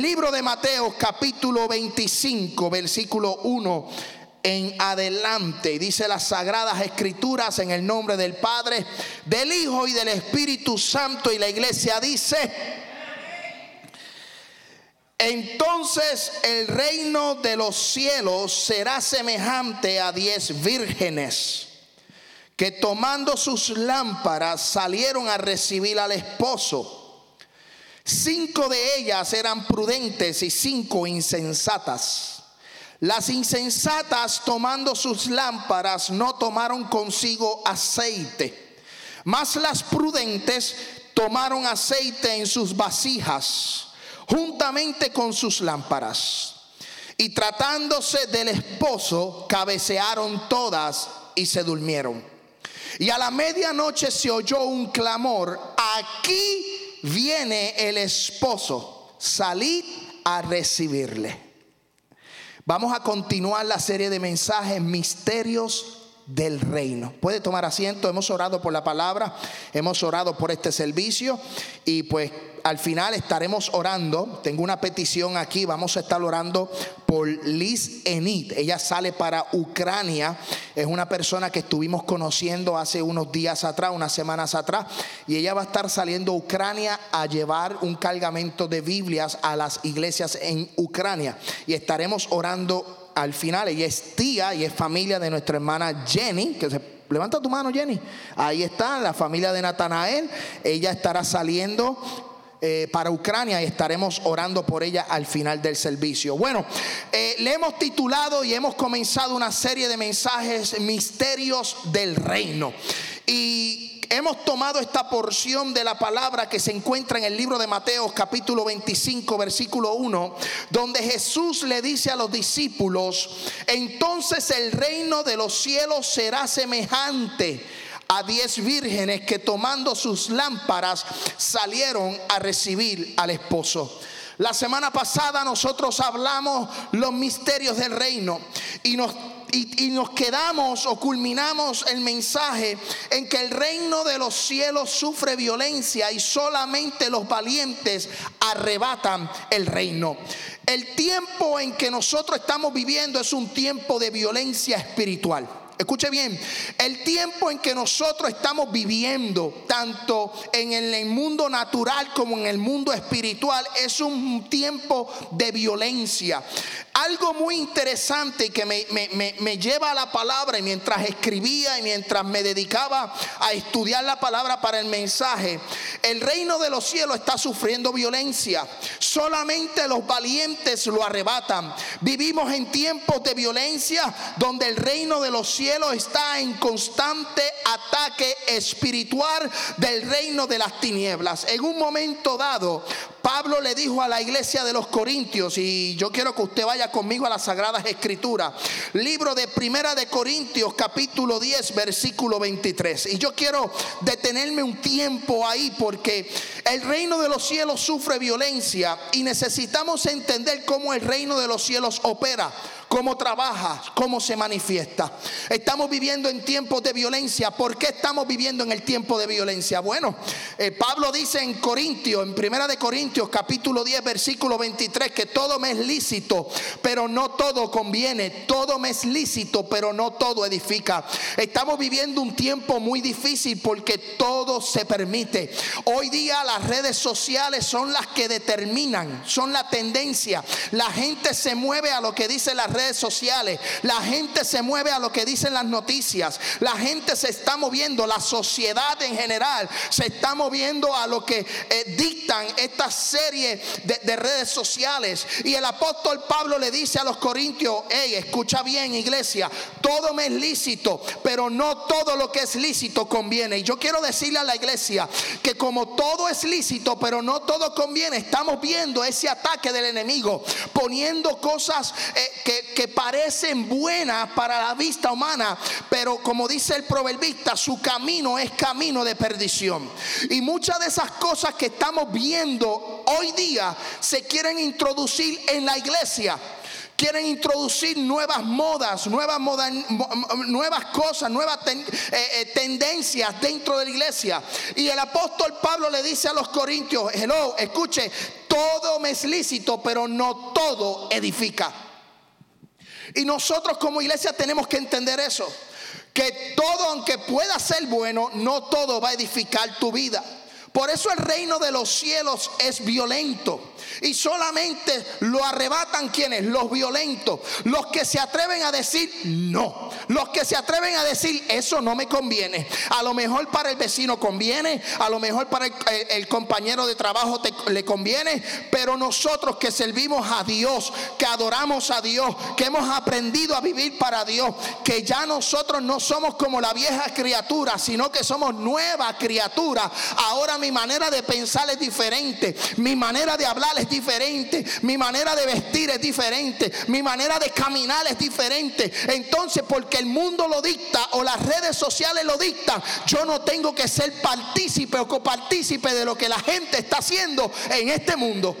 Libro de Mateo capítulo 25, versículo 1 en adelante. Dice las sagradas escrituras en el nombre del Padre, del Hijo y del Espíritu Santo. Y la iglesia dice, entonces el reino de los cielos será semejante a diez vírgenes que tomando sus lámparas salieron a recibir al esposo. Cinco de ellas eran prudentes y cinco insensatas. Las insensatas tomando sus lámparas no tomaron consigo aceite, mas las prudentes tomaron aceite en sus vasijas juntamente con sus lámparas. Y tratándose del esposo, cabecearon todas y se durmieron. Y a la medianoche se oyó un clamor, aquí viene el esposo, salid a recibirle. Vamos a continuar la serie de mensajes misterios del reino. Puede tomar asiento, hemos orado por la palabra, hemos orado por este servicio y pues al final estaremos orando. Tengo una petición aquí, vamos a estar orando por Liz Enid. Ella sale para Ucrania. Es una persona que estuvimos conociendo hace unos días atrás, unas semanas atrás. Y ella va a estar saliendo a Ucrania a llevar un cargamento de Biblias a las iglesias en Ucrania. Y estaremos orando al final. Ella es tía y es familia de nuestra hermana Jenny, que se Levanta tu mano, Jenny. Ahí está la familia de Natanael. Ella estará saliendo eh, para Ucrania y estaremos orando por ella al final del servicio. Bueno, eh, le hemos titulado y hemos comenzado una serie de mensajes misterios del reino. Y hemos tomado esta porción de la palabra que se encuentra en el libro de Mateo capítulo 25 versículo 1, donde Jesús le dice a los discípulos, entonces el reino de los cielos será semejante a diez vírgenes que tomando sus lámparas salieron a recibir al esposo. La semana pasada nosotros hablamos los misterios del reino y nos, y, nos quedamos o culminamos el mensaje en que el reino de los cielos sufre violencia y solamente los valientes arrebatan el reino. El tiempo en que nosotros estamos viviendo es un tiempo de violencia espiritual. Escuche bien, el tiempo en que nosotros estamos viviendo, tanto en el mundo natural como en el mundo espiritual, es un tiempo de violencia. Algo muy interesante que me, lleva a la palabra y mientras escribía y mientras me dedicaba a estudiar la palabra para el mensaje, el reino de los cielos está sufriendo violencia. Solamente los valientes lo arrebatan. Vivimos en tiempos de violencia donde el reino de los cielos está en constante ataque espiritual del reino de las tinieblas. En un momento dado, Pablo le dijo a la iglesia de los Corintios, y yo quiero que usted vaya conmigo a las Sagradas Escrituras, libro de Primera de Corintios, capítulo 10, versículo 23. Y yo quiero detenerme un tiempo ahí porque el reino de los cielos sufre violencia y necesitamos entender cómo el reino de los cielos opera cómo trabaja, cómo se manifiesta. Estamos viviendo en tiempos de violencia. ¿Por qué estamos viviendo en el tiempo de violencia? Bueno, eh, Pablo dice en Corintios, en Primera de Corintios capítulo 10 versículo 23 que todo me es lícito, pero no todo conviene. Todo me es lícito, pero no todo edifica. Estamos viviendo un tiempo muy difícil porque todo se permite. Hoy día las redes sociales son las que determinan, son la tendencia. La gente se mueve a lo que dice la red redes sociales. La gente se mueve a lo que dicen las noticias. La gente se está moviendo, la sociedad en general se está moviendo a lo que eh, dictan esta serie de, redes sociales. Y el apóstol Pablo le dice a los corintios, hey, escucha bien iglesia, todo me es lícito, pero no todo lo que es lícito conviene. Y yo quiero decirle a la iglesia que como todo es lícito, pero no todo conviene, estamos viendo ese ataque del enemigo, poniendo cosas eh, que, que parecen buenas para la vista humana, pero como dice el proverbista, su camino es camino de perdición. Y muchas de esas cosas que estamos viendo hoy día se quieren introducir en la iglesia quieren introducir nuevas modas, nuevas, cosas, nuevas eh, eh, tendencias dentro de la iglesia. Y el apóstol Pablo le dice a los corintios, hello, escuche, todo me es lícito, pero no todo edifica. Y nosotros como iglesia tenemos que entender eso, que todo aunque pueda ser bueno, no todo va a edificar tu vida. Por eso el reino de los cielos es violento. Y solamente lo arrebatan quienes, los violentos, los que se atreven a decir no, los que se atreven a decir eso no me conviene. A lo mejor para el vecino conviene, a lo mejor para el, compañero de trabajo le conviene, pero nosotros que servimos a Dios, que adoramos a Dios, que hemos aprendido a vivir para Dios, que ya nosotros no somos como la vieja criatura, sino que somos nueva criatura. Ahora mi manera de pensar es diferente, mi manera de hablar es diferente, mi manera de vestir es diferente, mi manera de caminar es diferente. Entonces, porque el mundo lo dicta o las redes sociales lo dictan, yo no tengo que ser partícipe o copartícipe de lo que la gente está haciendo en este mundo.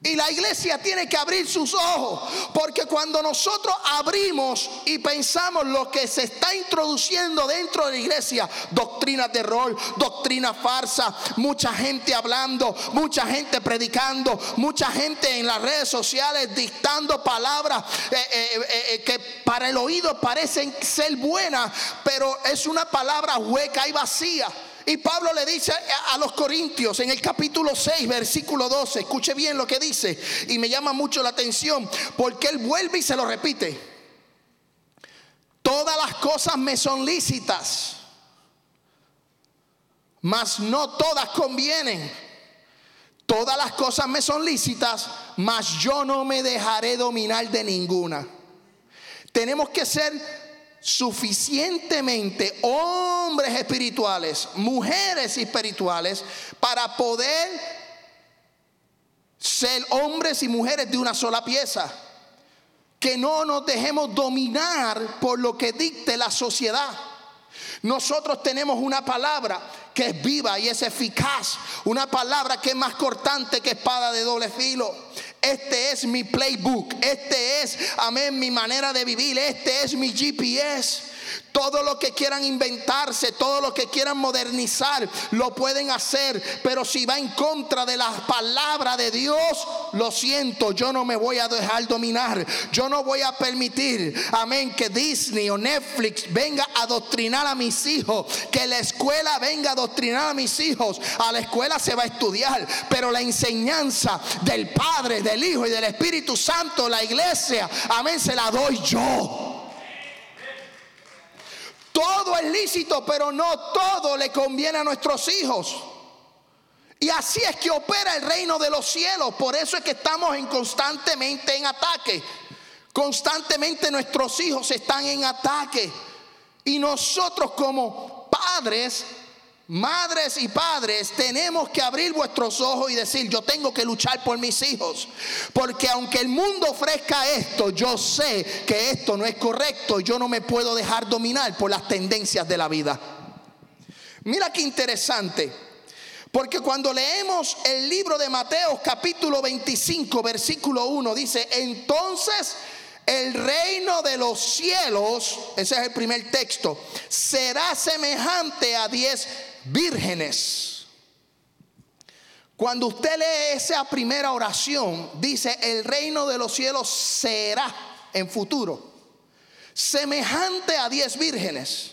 Y la iglesia tiene que abrir sus ojos, porque cuando nosotros abrimos y pensamos lo que se está introduciendo dentro de la iglesia, doctrinas de rol, doctrina farsa, mucha gente hablando, mucha gente predicando, mucha gente en las redes sociales dictando palabras eh, eh, eh, que para el oído parecen ser buenas, pero es una palabra hueca y vacía. Y Pablo le dice a los corintios en el capítulo 6, versículo 12, escuche bien lo que dice, y me llama mucho la atención, porque él vuelve y se lo repite. Todas las cosas me son lícitas, mas no todas convienen. Todas las cosas me son lícitas, mas yo no me dejaré dominar de ninguna. Tenemos que ser suficientemente hombres espirituales, mujeres espirituales, para poder ser hombres y mujeres de una sola pieza. Que no nos dejemos dominar por lo que dicte la sociedad. Nosotros tenemos una palabra que es viva y es eficaz, una palabra que es más cortante que espada de doble filo. Este es mi playbook, este es, amén, mi manera de vivir, este es mi GPS. Todo lo que quieran inventarse, todo lo que quieran modernizar, lo pueden hacer. Pero si va en contra de la palabra de Dios, lo siento, yo no me voy a dejar dominar. Yo no voy a permitir, amén, que Disney o Netflix venga a adoctrinar a mis hijos. Que la escuela venga a adoctrinar a mis hijos. A la escuela se va a estudiar, pero la enseñanza del Padre, del Hijo y del Espíritu Santo, la iglesia, amén, se la doy yo. Todo es lícito, pero no todo le conviene a nuestros hijos. Y así es que opera el reino de los cielos. Por eso es que estamos en constantemente en ataque. Constantemente nuestros hijos están en ataque. Y nosotros como padres Madres y padres, tenemos que abrir vuestros ojos y decir, yo tengo que luchar por mis hijos. Porque aunque el mundo ofrezca esto, yo sé que esto no es correcto. Yo no me puedo dejar dominar por las tendencias de la vida. Mira qué interesante. Porque cuando leemos el libro de Mateo capítulo 25, versículo 1, dice, entonces el reino de los cielos, ese es el primer texto, será semejante a diez vírgenes. Cuando usted lee esa primera oración, dice, el reino de los cielos será en futuro semejante a diez vírgenes.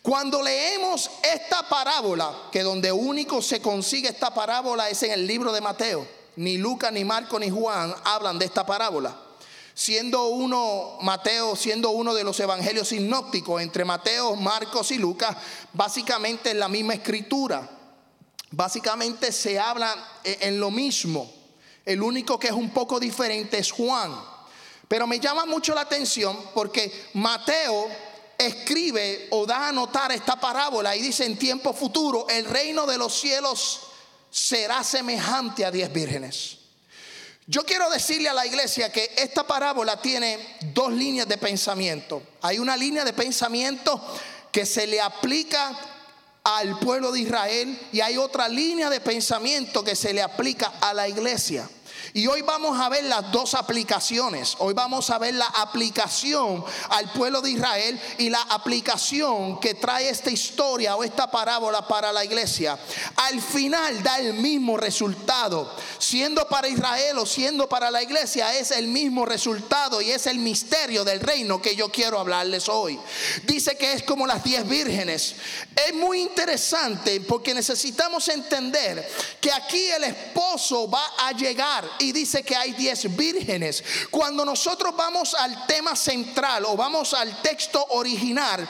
Cuando leemos esta parábola, que donde único se consigue esta parábola es en el libro de Mateo, ni Lucas, ni Marco, ni Juan hablan de esta parábola siendo uno, Mateo, siendo uno de los evangelios sinópticos, entre Mateo, Marcos y Lucas, básicamente es la misma escritura. Básicamente se habla en lo mismo. El único que es un poco diferente es Juan. Pero me llama mucho la atención porque Mateo escribe o da a notar esta parábola y dice en tiempo futuro, el reino de los cielos será semejante a diez vírgenes. Yo quiero decirle a la iglesia que esta parábola tiene dos líneas de pensamiento. Hay una línea de pensamiento que se le aplica al pueblo de Israel y hay otra línea de pensamiento que se le aplica a la iglesia. Y hoy vamos a ver las dos aplicaciones. Hoy vamos a ver la aplicación al pueblo de Israel y la aplicación que trae esta historia o esta parábola para la iglesia. Al final da el mismo resultado. Siendo para Israel o siendo para la iglesia es el mismo resultado y es el misterio del reino que yo quiero hablarles hoy. Dice que es como las diez vírgenes. Es muy interesante porque necesitamos entender que aquí el esposo va a llegar dice que hay diez vírgenes. Cuando nosotros vamos al tema central o vamos al texto original,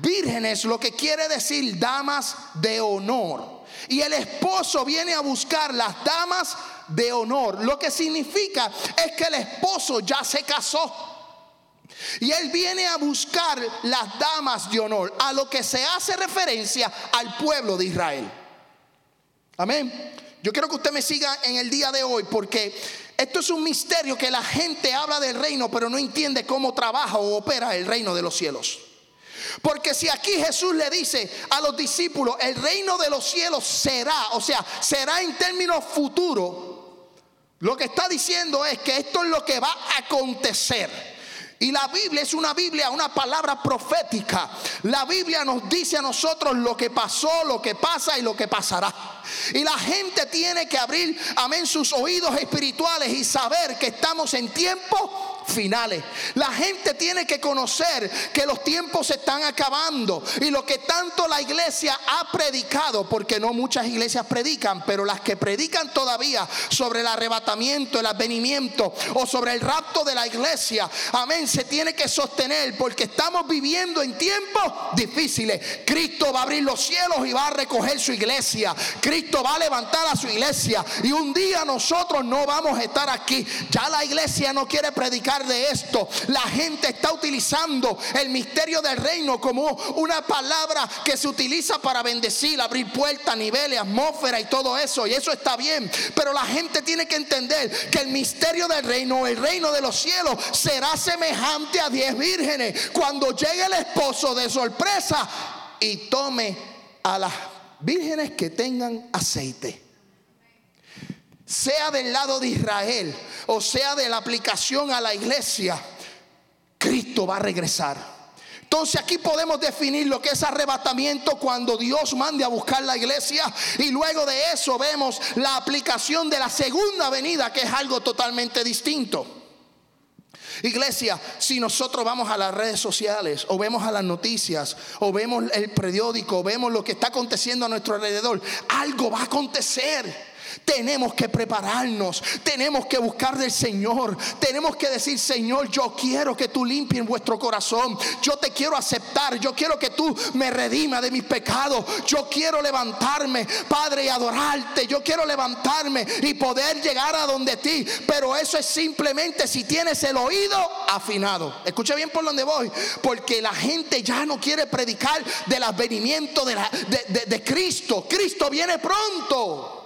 vírgenes lo que quiere decir damas de honor. Y el esposo viene a buscar las damas de honor. Lo que significa es que el esposo ya se casó. Y él viene a buscar las damas de honor, a lo que se hace referencia al pueblo de Israel. Amén. Yo quiero que usted me siga en el día de hoy porque esto es un misterio que la gente habla del reino pero no entiende cómo trabaja o opera el reino de los cielos. Porque si aquí Jesús le dice a los discípulos, el reino de los cielos será, o sea, será en términos futuros, lo que está diciendo es que esto es lo que va a acontecer. Y la Biblia es una Biblia, una palabra profética. La Biblia nos dice a nosotros lo que pasó, lo que pasa y lo que pasará. Y la gente tiene que abrir, amén, sus oídos espirituales y saber que estamos en tiempo finales. La gente tiene que conocer que los tiempos se están acabando y lo que tanto la iglesia ha predicado, porque no muchas iglesias predican, pero las que predican todavía sobre el arrebatamiento, el advenimiento o sobre el rapto de la iglesia, amén, se tiene que sostener porque estamos viviendo en tiempos difíciles. Cristo va a abrir los cielos y va a recoger su iglesia. Cristo va a levantar a su iglesia y un día nosotros no vamos a estar aquí. Ya la iglesia no quiere predicar de esto. La gente está utilizando el misterio del reino como una palabra que se utiliza para bendecir, abrir puertas, niveles, atmósfera y todo eso. Y eso está bien. Pero la gente tiene que entender que el misterio del reino, el reino de los cielos, será semejante a diez vírgenes. Cuando llegue el esposo de sorpresa y tome a las vírgenes que tengan aceite sea del lado de Israel o sea de la aplicación a la iglesia, Cristo va a regresar. Entonces aquí podemos definir lo que es arrebatamiento cuando Dios mande a buscar la iglesia y luego de eso vemos la aplicación de la segunda venida que es algo totalmente distinto. Iglesia, si nosotros vamos a las redes sociales o vemos a las noticias o vemos el periódico, o vemos lo que está aconteciendo a nuestro alrededor, algo va a acontecer. Tenemos que prepararnos, tenemos que buscar del Señor, tenemos que decir, Señor, yo quiero que tú limpies vuestro corazón, yo te quiero aceptar, yo quiero que tú me redima de mis pecados, yo quiero levantarme, Padre, y adorarte, yo quiero levantarme y poder llegar a donde ti, pero eso es simplemente si tienes el oído afinado. Escucha bien por donde voy, porque la gente ya no quiere predicar del advenimiento de, de Cristo, Cristo viene pronto.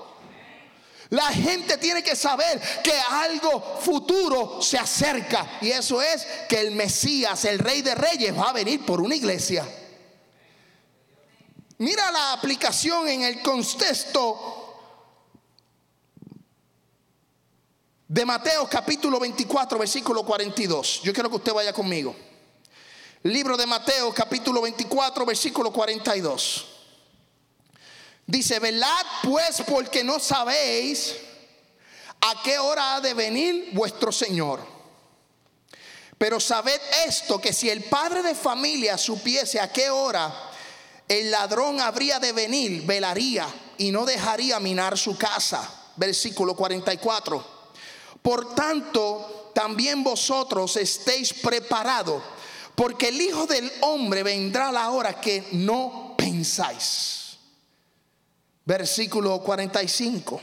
La gente tiene que saber que algo futuro se acerca. Y eso es que el Mesías, el Rey de Reyes, va a venir por una iglesia. Mira la aplicación en el contexto de Mateo capítulo 24, versículo 42. Yo quiero que usted vaya conmigo. Libro de Mateo capítulo 24, versículo 42. Dice, velad pues porque no sabéis a qué hora ha de venir vuestro Señor. Pero sabed esto, que si el padre de familia supiese a qué hora el ladrón habría de venir, velaría y no dejaría minar su casa. Versículo 44. Por tanto, también vosotros estéis preparados, porque el Hijo del Hombre vendrá a la hora que no pensáis. Versículo 45.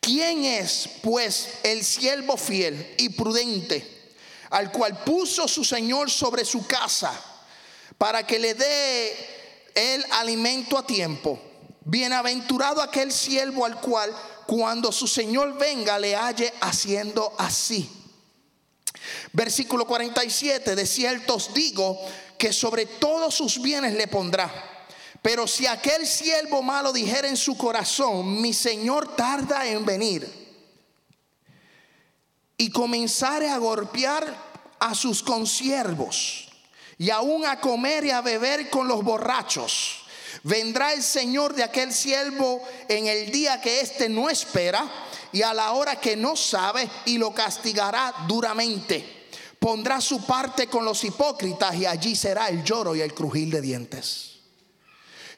¿Quién es pues el siervo fiel y prudente al cual puso su Señor sobre su casa para que le dé el alimento a tiempo? Bienaventurado aquel siervo al cual cuando su Señor venga le halle haciendo así. Versículo 47, de cierto os digo que sobre todos sus bienes le pondrá pero si aquel siervo malo dijera en su corazón, mi Señor tarda en venir, y comenzare a golpear a sus consiervos y aún a comer y a beber con los borrachos. Vendrá el Señor de aquel siervo en el día que éste no espera y a la hora que no sabe y lo castigará duramente. Pondrá su parte con los hipócritas y allí será el lloro y el crujir de dientes.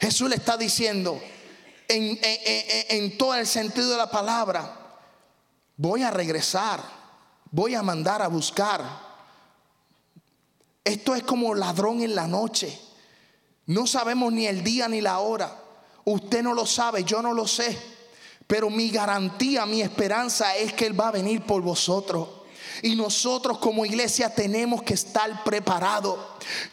Jesús le está diciendo en, todo el sentido de la palabra, voy a regresar, voy a mandar a buscar. Esto es como ladrón en la noche. No sabemos ni el día ni la hora. Usted no lo sabe, yo no lo sé. Pero mi garantía, mi esperanza es que Él va a venir por vosotros. Y nosotros como iglesia tenemos que estar preparados.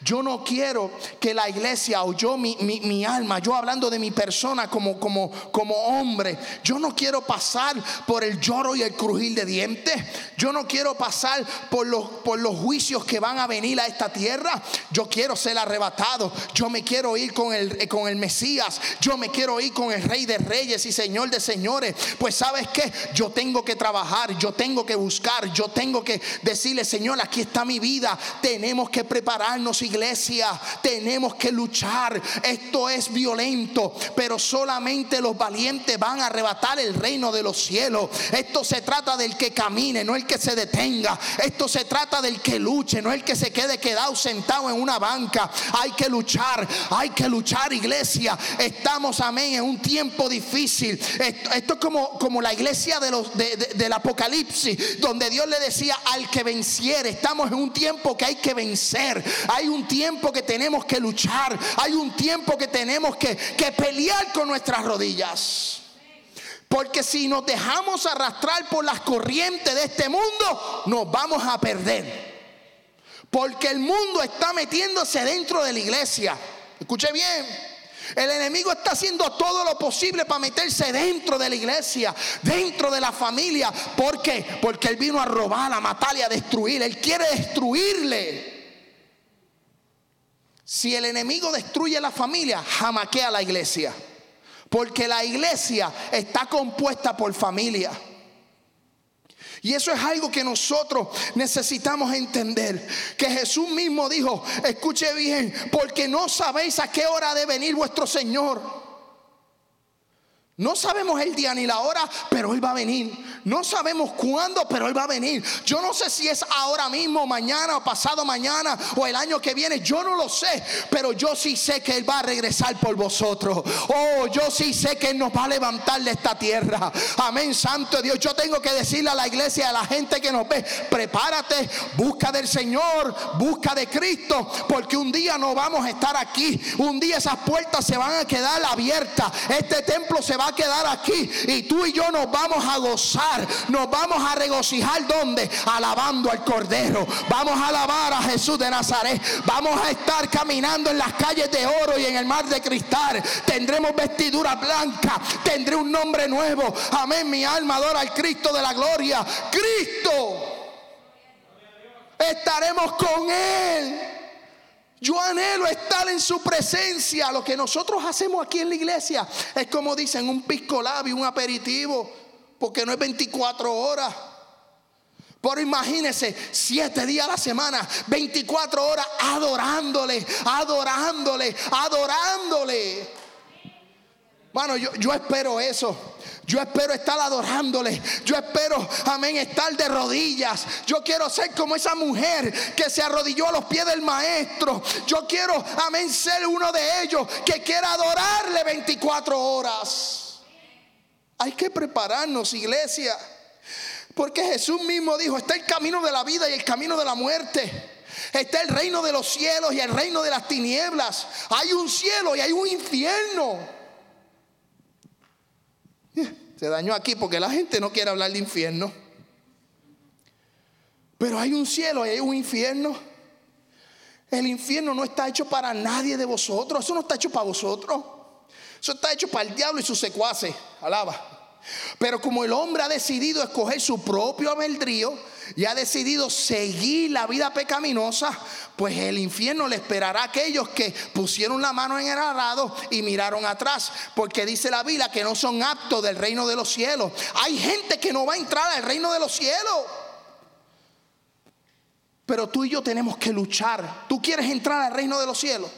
Yo no quiero que la iglesia o yo, mi, alma, yo hablando de mi persona como, como, como hombre, yo no quiero pasar por el lloro y el crujir de dientes. Yo no quiero pasar por los, por los juicios que van a venir a esta tierra. Yo quiero ser arrebatado. Yo me quiero ir con el, con el Mesías. Yo me quiero ir con el Rey de Reyes y Señor de Señores. Pues sabes que yo tengo que trabajar, yo tengo que buscar, yo tengo que decirle, Señor, aquí está mi vida. Tenemos que prepararnos iglesia, tenemos que luchar. Esto es violento, pero solamente los valientes van a arrebatar el reino de los cielos. Esto se trata del que camine, no el que se detenga. Esto se trata del que luche, no el que se quede quedado sentado en una banca. Hay que luchar, hay que luchar, iglesia. Estamos, amén, en un tiempo difícil. Esto, es como, como la iglesia de los, del Apocalipsis, donde Dios le decía al que venciere. Estamos en un tiempo que hay que vencer. Hay un tiempo que tenemos que luchar. Hay un tiempo que tenemos que, que pelear con nuestras rodillas. Porque si nos dejamos arrastrar por las corrientes de este mundo, nos vamos a perder. Porque el mundo está metiéndose dentro de la iglesia. Escuche bien. El enemigo está haciendo todo lo posible para meterse dentro de la iglesia, dentro de la familia. ¿Por qué? Porque él vino a robar, a matar y a destruir. Él quiere destruirle. Si el enemigo destruye la familia, jamaquea la iglesia. Porque la iglesia está compuesta por familia. Y eso es algo que nosotros necesitamos entender. Que Jesús mismo dijo, escuche bien, porque no sabéis a qué hora de venir vuestro Señor. No sabemos el día ni la hora, pero Él va a venir. No sabemos cuándo, pero Él va a venir. Yo no sé si es ahora mismo, mañana o pasado mañana o el año que viene. Yo no lo sé, pero yo sí sé que Él va a regresar por vosotros. Oh, yo sí sé que Él nos va a levantar de esta tierra. Amén, Santo Dios. Yo tengo que decirle a la iglesia, a la gente que nos ve, prepárate, busca del Señor, busca de Cristo, porque un día no vamos a estar aquí. Un día esas puertas se van a quedar abiertas. Este templo se va a quedar aquí y tú y yo nos vamos a gozar, nos vamos a regocijar donde? Alabando al Cordero. Vamos a alabar a Jesús de Nazaret. Vamos a estar caminando en las calles de oro y en el mar de cristal. Tendremos vestidura blanca, tendré un nombre nuevo. Amén, mi alma adora al Cristo de la gloria. Cristo. Estaremos con Él. Yo anhelo estar en su presencia. Lo que nosotros hacemos aquí en la iglesia es como dicen, un pisco labio, un aperitivo, porque no es 24 horas. Pero imagínense, siete días a la semana, 24 horas adorándole, adorándole, adorándole. Bueno, yo, yo espero eso. Yo espero estar adorándole. Yo espero, amén, estar de rodillas. Yo quiero ser como esa mujer que se arrodilló a los pies del maestro. Yo quiero, amén, ser uno de ellos que quiera adorarle 24 horas. Hay que prepararnos, iglesia. Porque Jesús mismo dijo, está el camino de la vida y el camino de la muerte. Está el reino de los cielos y el reino de las tinieblas. Hay un cielo y hay un infierno. Se dañó aquí porque la gente no quiere hablar de infierno. Pero hay un cielo y hay un infierno. El infierno no está hecho para nadie de vosotros. Eso no está hecho para vosotros. Eso está hecho para el diablo y sus secuaces. Alaba. Pero como el hombre ha decidido escoger su propio albedrío y ha decidido seguir la vida pecaminosa, pues el infierno le esperará a aquellos que pusieron la mano en el arado y miraron atrás, porque dice la Biblia que no son aptos del reino de los cielos. Hay gente que no va a entrar al reino de los cielos. Pero tú y yo tenemos que luchar. Tú quieres entrar al reino de los cielos.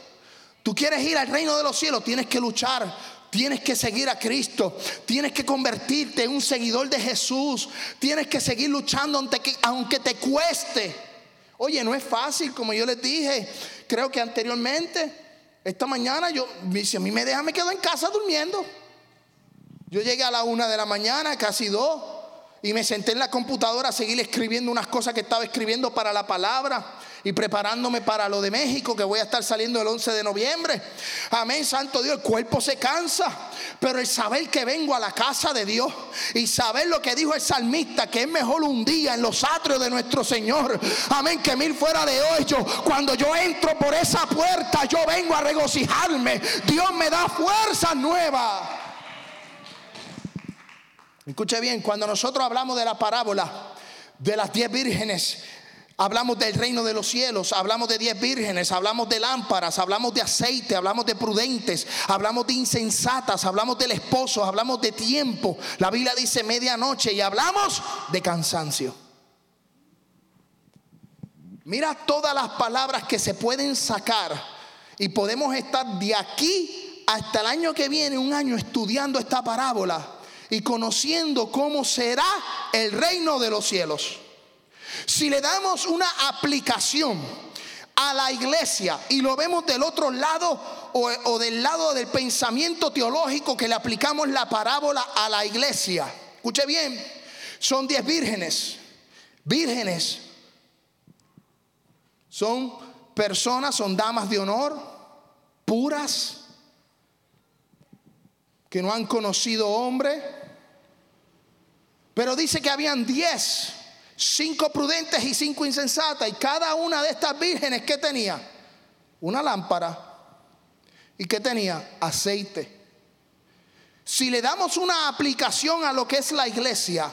Tú quieres ir al reino de los cielos. Tienes que luchar. Tienes que seguir a Cristo. Tienes que convertirte en un seguidor de Jesús. Tienes que seguir luchando aunque te cueste. Oye, no es fácil, como yo les dije. Creo que anteriormente, esta mañana, yo, si a mí me deja, me quedo en casa durmiendo. Yo llegué a la una de la mañana, casi dos, y me senté en la computadora a seguir escribiendo unas cosas que estaba escribiendo para la palabra y preparándome para lo de México, que voy a estar saliendo el 11 de noviembre. Amén, Santo Dios, el cuerpo se cansa, pero el saber que vengo a la casa de Dios y saber lo que dijo el salmista, que es mejor un día en los atrios de nuestro Señor, amén, que mil fuera de hoy. cuando yo entro por esa puerta, yo vengo a regocijarme. Dios me da fuerza nueva. Escuche bien, cuando nosotros hablamos de la parábola de las diez vírgenes, Hablamos del reino de los cielos, hablamos de diez vírgenes, hablamos de lámparas, hablamos de aceite, hablamos de prudentes, hablamos de insensatas, hablamos del esposo, hablamos de tiempo. La Biblia dice medianoche y hablamos de cansancio. Mira todas las palabras que se pueden sacar y podemos estar de aquí hasta el año que viene, un año estudiando esta parábola y conociendo cómo será el reino de los cielos. Si le damos una aplicación a la iglesia y lo vemos del otro lado o, del lado del pensamiento teológico que le aplicamos la parábola a la iglesia, escuche bien, son diez vírgenes, vírgenes, son personas, son damas de honor, puras, que no han conocido hombre, pero dice que habían diez cinco prudentes y cinco insensatas. Y cada una de estas vírgenes, ¿qué tenía? Una lámpara. ¿Y qué tenía? Aceite. Si le damos una aplicación a lo que es la iglesia,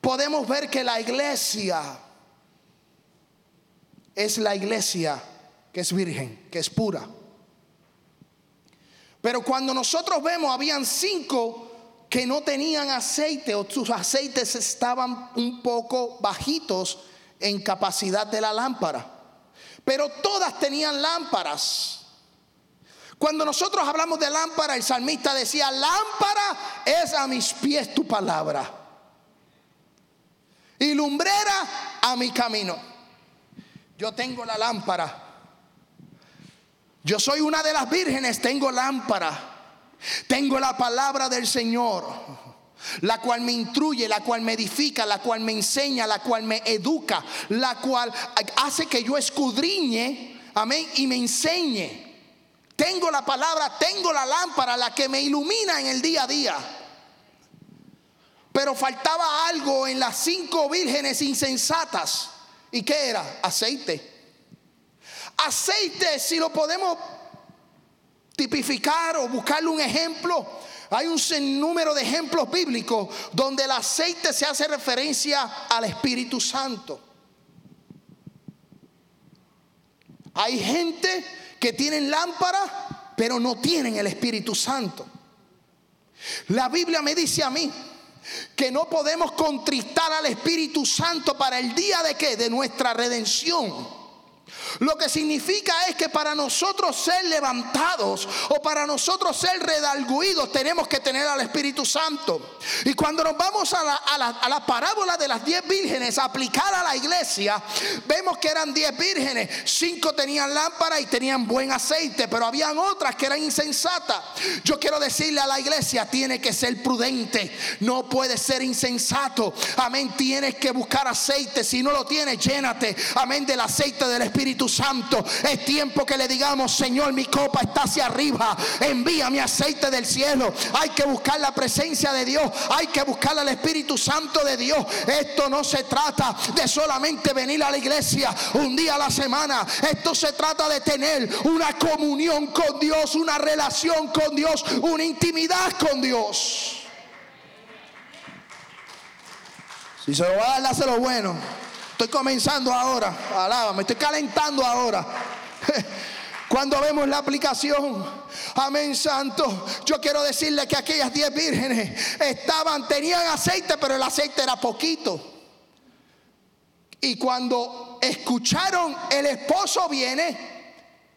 podemos ver que la iglesia es la iglesia que es virgen, que es pura. Pero cuando nosotros vemos, habían cinco que no tenían aceite o sus aceites estaban un poco bajitos en capacidad de la lámpara. Pero todas tenían lámparas. Cuando nosotros hablamos de lámpara, el salmista decía, lámpara es a mis pies tu palabra. Y lumbrera a mi camino. Yo tengo la lámpara. Yo soy una de las vírgenes, tengo lámpara. Tengo la palabra del Señor, la cual me instruye, la cual me edifica, la cual me enseña, la cual me educa, la cual hace que yo escudriñe, amén, y me enseñe. Tengo la palabra, tengo la lámpara, la que me ilumina en el día a día. Pero faltaba algo en las cinco vírgenes insensatas. ¿Y qué era? Aceite. Aceite, si lo podemos tipificar o buscarle un ejemplo, hay un sinnúmero de ejemplos bíblicos donde el aceite se hace referencia al Espíritu Santo. Hay gente que tienen lámpara, pero no tienen el Espíritu Santo. La Biblia me dice a mí que no podemos contristar al Espíritu Santo para el día de qué? De nuestra redención. Lo que significa es que para nosotros ser levantados o para nosotros ser redalguidos tenemos que tener al Espíritu Santo. Y cuando nos vamos a la, parábola de las diez vírgenes aplicada a la iglesia, vemos que eran diez vírgenes. Cinco tenían lámpara y tenían buen aceite, pero habían otras que eran insensatas. Yo quiero decirle a la iglesia, tiene que ser prudente, no puede ser insensato. Amén, tienes que buscar aceite. Si no lo tienes, llénate. Amén, del aceite del Espíritu Santo. Es tiempo que le digamos, Señor, mi copa está hacia arriba. Envía mi aceite del cielo. Hay que buscar la presencia de Dios. Hay que buscar al Espíritu Santo de Dios. Esto no se trata de solamente venir a la iglesia un día a la semana. Esto se trata de tener una comunión con Dios, una relación con Dios, una intimidad con Dios. Si se lo va a dar, lo bueno. Estoy comenzando ahora, alaba, me estoy calentando ahora. Cuando vemos la aplicación, amén santo, yo quiero decirle que aquellas diez vírgenes estaban, tenían aceite, pero el aceite era poquito. Y cuando escucharon, el esposo viene.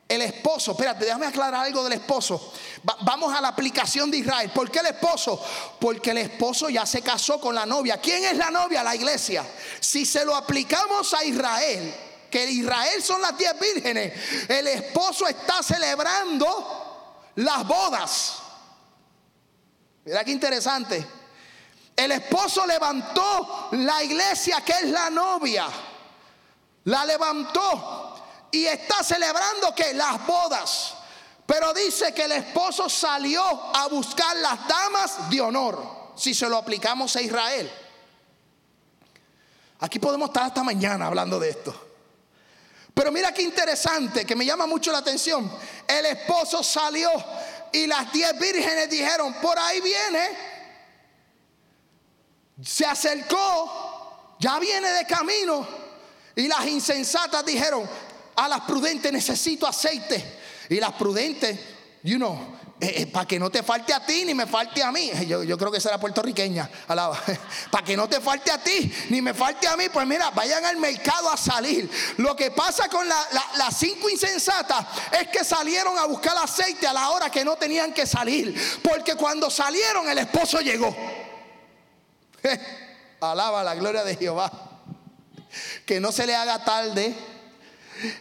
El esposo, espérate, déjame aclarar algo del esposo. vamos a la aplicación de Israel. ¿Por qué el esposo? Porque el esposo ya se casó con la novia. ¿Quién es la novia? La iglesia. Si se lo aplicamos a Israel, que Israel son las diez vírgenes, el esposo está celebrando las bodas. Mira qué interesante. El esposo levantó la iglesia que es la novia. La levantó y está celebrando que las bodas. Pero dice que el esposo salió a buscar las damas de honor. Si se lo aplicamos a Israel. Aquí podemos estar hasta mañana hablando de esto. Pero mira qué interesante, que me llama mucho la atención. El esposo salió y las diez vírgenes dijeron, por ahí viene se acercó, ya viene de camino. Y las insensatas dijeron, a las prudentes necesito aceite. Y las prudentes, you know, eh, eh, para que no te falte a ti ni me falte a mí. Yo, yo creo que será puertorriqueña, alaba. para que no te falte a ti ni me falte a mí, pues mira, vayan al mercado a salir. Lo que pasa con las cinco insensatas es que salieron a buscar aceite a la hora que no tenían que salir. Porque cuando salieron el esposo llegó. Alaba la gloria de Jehová. Que no se le haga tarde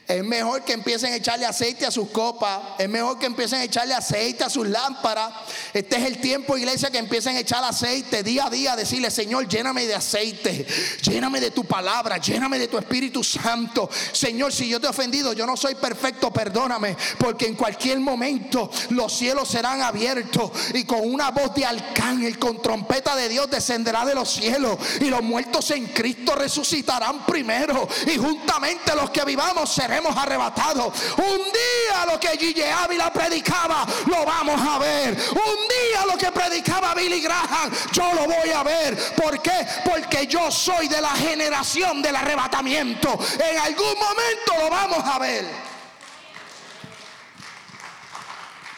es mejor que empiecen a echarle aceite a sus copas. Es mejor que empiecen a echarle aceite a sus lámparas. Este es el tiempo, iglesia, que empiecen a echar aceite día a día. Decirle, Señor, lléname de aceite. Lléname de tu palabra. Lléname de tu Espíritu Santo. Señor, si yo te he ofendido, yo no soy perfecto, perdóname. Porque en cualquier momento los cielos serán abiertos. Y con una voz de arcángel, con trompeta de Dios, descenderá de los cielos. Y los muertos en Cristo resucitarán primero. Y juntamente los que vivamos seremos arrebatados. Un día lo que Gigi Ávila predicaba, lo vamos a ver. Un día lo que predicaba Billy Graham, yo lo voy a ver. ¿Por qué? Porque yo soy de la generación del arrebatamiento. En algún momento lo vamos a ver.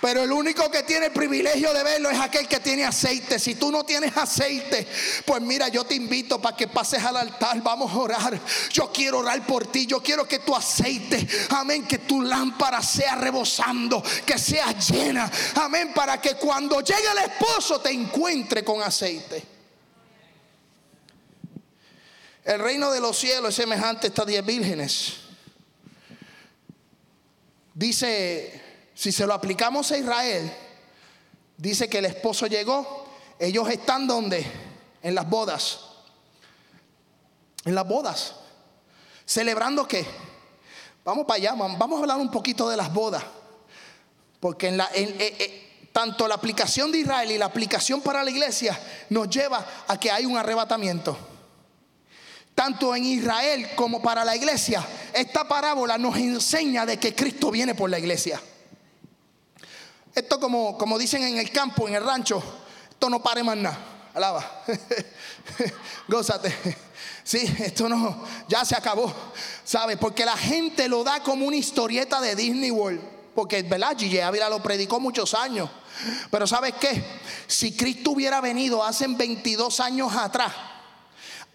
Pero el único que tiene el privilegio de verlo es aquel que tiene aceite. Si tú no tienes aceite, pues mira, yo te invito para que pases al altar. Vamos a orar. Yo quiero orar por ti. Yo quiero que tu aceite, amén, que tu lámpara sea rebosando, que sea llena. Amén, para que cuando llegue el esposo te encuentre con aceite. El reino de los cielos es semejante a estas diez vírgenes. Dice si se lo aplicamos a Israel, dice que el esposo llegó, ellos están donde? En las bodas. En las bodas. ¿Celebrando qué? Vamos para allá, vamos a hablar un poquito de las bodas. Porque en la, eh, eh, tanto la aplicación de Israel y la aplicación para la iglesia nos lleva a que hay un arrebatamiento. Tanto en Israel como para la iglesia, esta parábola nos enseña de que Cristo viene por la iglesia. Esto como, como dicen en el campo, en el rancho, esto no pare más nada. Alaba. Gózate. Sí, esto no, ya se acabó. ¿Sabes? Porque la gente lo da como una historieta de Disney World. Porque, ¿verdad? Gigi Ávila lo predicó muchos años. Pero ¿sabes qué? Si Cristo hubiera venido hace 22 años atrás,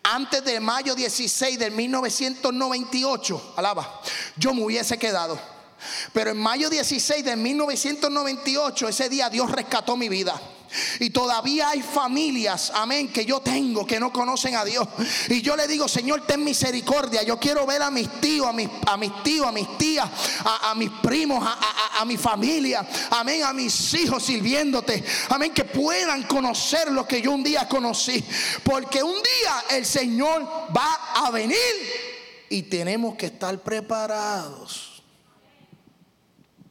antes de mayo 16 de 1998, alaba, yo me hubiese quedado. Pero en mayo 16 de 1998, ese día Dios rescató mi vida. Y todavía hay familias, amén, que yo tengo que no conocen a Dios. Y yo le digo, Señor, ten misericordia. Yo quiero ver a mis tíos, a mis, a mis tíos, a mis tías, a, mis primos, a, a, mi familia, amén, a mis hijos sirviéndote. Amén, que puedan conocer lo que yo un día conocí. Porque un día el Señor va a venir y tenemos que estar preparados.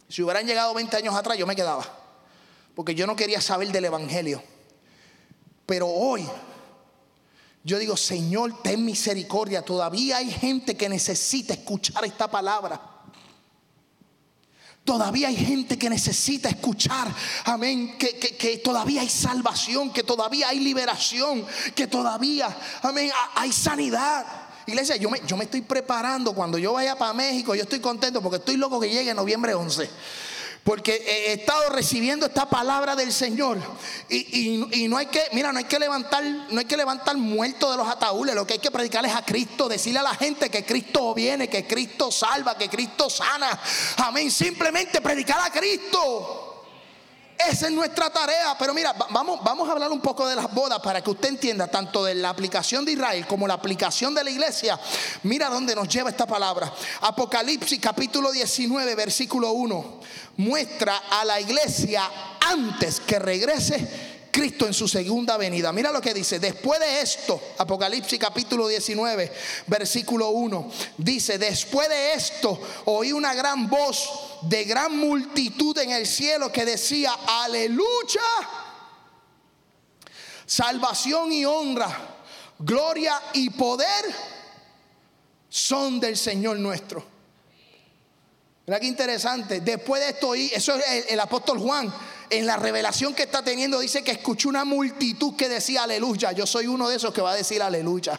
Si hubieran llegado 20 años atrás, yo me quedaba. Porque yo no quería saber del Evangelio. Pero hoy, yo digo, Señor, ten misericordia. Todavía hay gente que necesita escuchar esta palabra. Todavía hay gente que necesita escuchar, amén, que, que, todavía hay salvación, que todavía hay liberación, que todavía, amén, hay sanidad. Iglesia, yo me, yo me estoy preparando. Cuando yo vaya para México, yo estoy contento porque estoy loco que llegue noviembre 11. porque he estado recibiendo esta palabra del Señor. Y, no hay que, mira, no hay que levantar, no hay que levantar muertos de los ataúdes, lo que hay que predicar es a Cristo, decirle a la gente que Cristo viene, que Cristo salva, que Cristo sana, amén, simplemente predicar a Cristo. Esa es nuestra tarea. Pero mira, vamos, vamos a hablar un poco de las bodas para que usted entienda tanto de la aplicación de Israel como la aplicación de la iglesia. Mira dónde nos lleva esta palabra. Apocalipsis capítulo 19, versículo 1. Muestra a la iglesia antes que regrese Cristo en su segunda venida. Mira lo que dice, después de esto, Apocalipsis capítulo 19, versículo 1, dice, después de esto oí una gran voz de gran multitud en el cielo que decía, aleluya, salvación y honra, gloria y poder son del Señor nuestro. Mira qué interesante. Después de esto, eso es el apóstol Juan en la revelación que está teniendo, dice que escuchó una multitud que decía aleluya. Yo soy uno de esos que va a decir aleluya.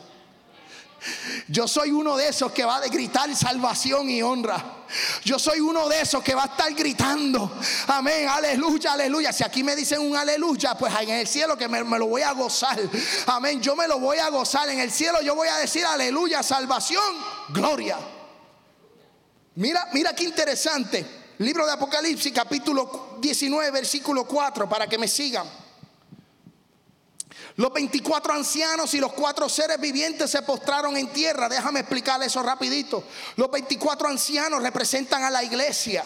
Yo soy uno de esos que va a gritar salvación y honra. Yo soy uno de esos que va a estar gritando, amén, aleluya, aleluya. Si aquí me dicen un aleluya, pues en el cielo que me, lo voy a gozar, amén, yo me lo voy a gozar. En el cielo yo voy a decir aleluya, salvación, gloria. Mira, mira qué interesante. Libro de Apocalipsis, capítulo 19, versículo 4, para que me sigan. Los 24 ancianos y los cuatro seres vivientes se postraron en tierra. Déjame explicar eso rapidito. Los 24 ancianos representan a la iglesia.